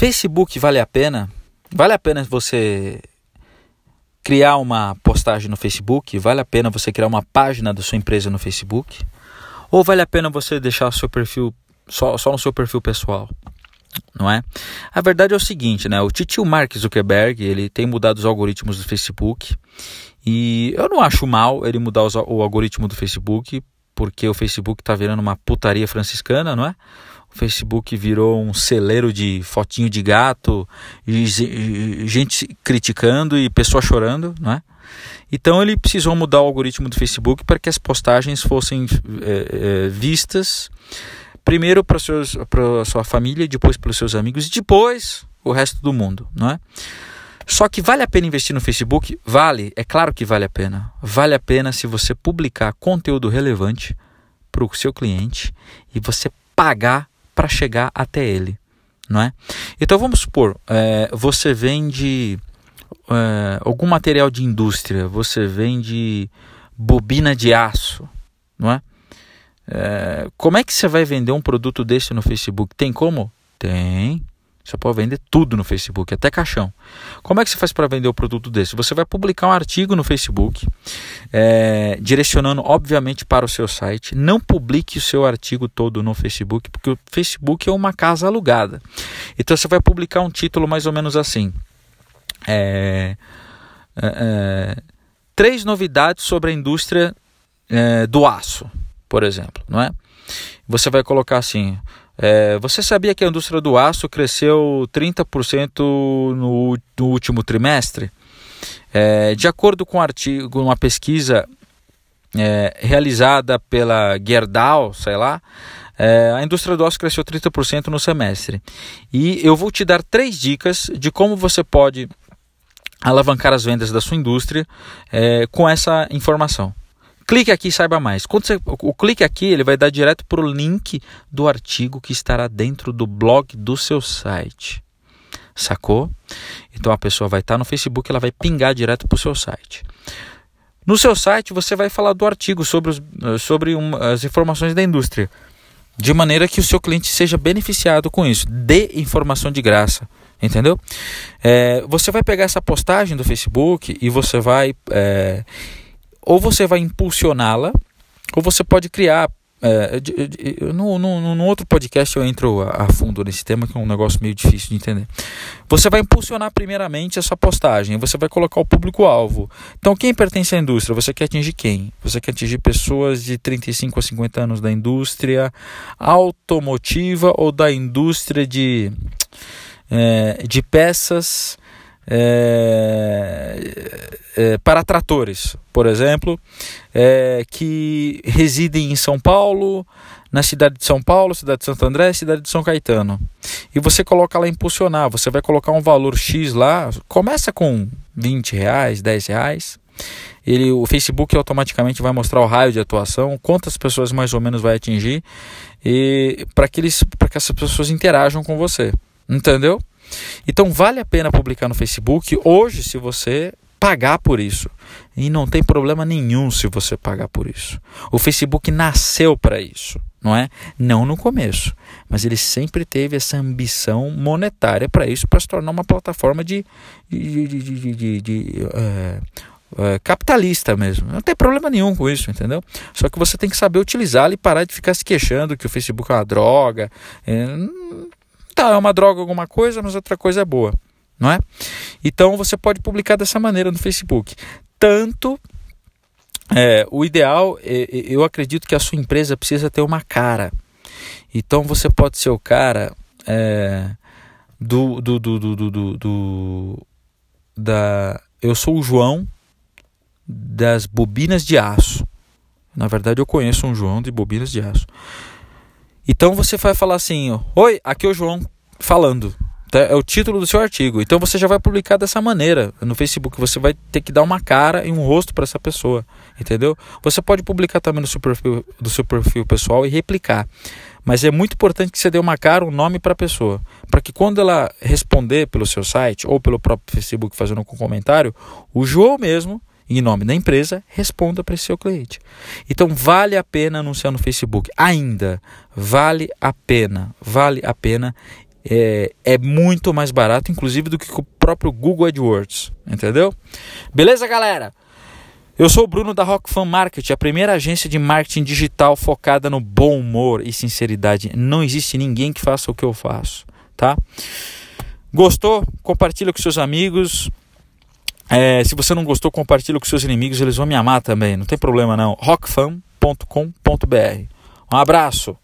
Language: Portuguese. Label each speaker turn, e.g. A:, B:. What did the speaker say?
A: Facebook vale a pena? Vale a pena você criar uma postagem no Facebook? Vale a pena você criar uma página da sua empresa no Facebook? Ou vale a pena você deixar o seu perfil só, só no seu perfil pessoal? Não é? A verdade é o seguinte, né? O titio Mark Zuckerberg, ele tem mudado os algoritmos do Facebook e eu não acho mal ele mudar os, o algoritmo do Facebook, porque o Facebook está virando uma putaria franciscana, não é? O Facebook virou um celeiro de fotinho de gato, e gente criticando e pessoa chorando, não é? Então ele precisou mudar o algoritmo do Facebook para que as postagens fossem é, é, vistas primeiro para a sua família, depois para os seus amigos e depois o resto do mundo, não é? Só que vale a pena investir no Facebook? Vale, é claro que vale a pena. Vale a pena se você publicar conteúdo relevante para o seu cliente e você pagar para chegar até ele, não é? Então vamos supor, é, você vende é, algum material de indústria, você vende bobina de aço, não é? é? Como é que você vai vender um produto desse no Facebook? Tem como? Tem. Você pode vender tudo no Facebook, até caixão. Como é que você faz para vender o produto desse? Você vai publicar um artigo no Facebook, é, direcionando, obviamente, para o seu site. Não publique o seu artigo todo no Facebook, porque o Facebook é uma casa alugada. Então você vai publicar um título mais ou menos assim. É, é, é três novidades sobre a indústria é, do aço, por exemplo, não é? Você vai colocar assim: é, você sabia que a indústria do aço cresceu 30% no, no, último trimestre? É, de acordo com um artigo, uma pesquisa é, realizada pela Gerdau, sei lá, é, a indústria do aço cresceu 30% no semestre. E eu vou te dar três dicas de como você pode alavancar as vendas da sua indústria é, com essa informação. Clique aqui e saiba mais. Quando você, o clique aqui ele vai dar direto para o link do artigo que estará dentro do blog do seu site. Sacou? Então a pessoa vai estar no Facebook, ela vai pingar direto para o seu site. No seu site você vai falar do artigo sobre, os, sobre um, as informações da indústria, de maneira que o seu cliente seja beneficiado com isso. Dê informação de graça, entendeu? É, você vai pegar essa postagem do Facebook e você vai é, ou você vai impulsioná-la, ou você pode criar. É, no, no, no, outro podcast eu entro a, a, fundo nesse tema, que é um negócio meio difícil de entender. Você vai impulsionar primeiramente essa postagem, você vai colocar o público-alvo. Então, quem pertence à indústria? Você quer atingir quem? Você quer atingir pessoas de 35 a 50 anos da indústria automotiva ou da indústria de, é, de peças é, é, para tratores, por exemplo, é, que residem em São Paulo, na cidade de São Paulo, cidade de Santo André, cidade de São Caetano. E você coloca lá impulsionar, você vai colocar um valor X lá, começa com 20 reais, 10 reais. Ele, o Facebook automaticamente vai mostrar o raio de atuação, quantas pessoas mais ou menos vai atingir, e para que, eles, que essas pessoas interajam com você. Entendeu? Então vale a pena publicar no Facebook hoje se você pagar por isso. E não tem problema nenhum se você pagar por isso. O Facebook nasceu para isso, não é? Não no começo, mas ele sempre teve essa ambição monetária para isso, para se tornar uma plataforma de, de, de, de, de é, é, capitalista mesmo. Não tem problema nenhum com isso, entendeu? Só que você tem que saber utilizá-lo e parar de ficar se queixando que o Facebook é uma droga. É, tá, é uma droga alguma coisa, mas outra coisa é boa, não é? Então você pode publicar dessa maneira no Facebook. Tanto é, o ideal, é, é, eu acredito que a sua empresa precisa ter uma cara. Então você pode ser o cara é, do, do, do, do, do, do, da. Eu sou o João das bobinas de aço. Na verdade, eu conheço um João de bobinas de aço. Então você vai falar assim: Oi, aqui é o João falando. Tá? É o título do seu artigo. Então você já vai publicar dessa maneira no Facebook. Você vai ter que dar uma cara e um rosto para essa pessoa, entendeu? Você pode publicar também no seu perfil, do seu perfil pessoal e replicar. Mas é muito importante que você dê uma cara, um nome para a pessoa, para que quando ela responder pelo seu site ou pelo próprio Facebook fazendo um comentário, o João mesmo em nome da empresa, responda para esse seu cliente. Então vale a pena anunciar no Facebook. Ainda vale a pena, vale a pena é, é muito mais barato, inclusive, do que o próprio Google AdWords, entendeu? Beleza, galera? Eu sou o Bruno da Rock Fan Market, a primeira agência de marketing digital focada no bom humor e sinceridade. Não existe ninguém que faça o que eu faço, tá? Gostou? Compartilha com seus amigos. É, se você não gostou, compartilha com seus inimigos, eles vão me amar também, não tem problema não. rockfan.com.br. Um abraço.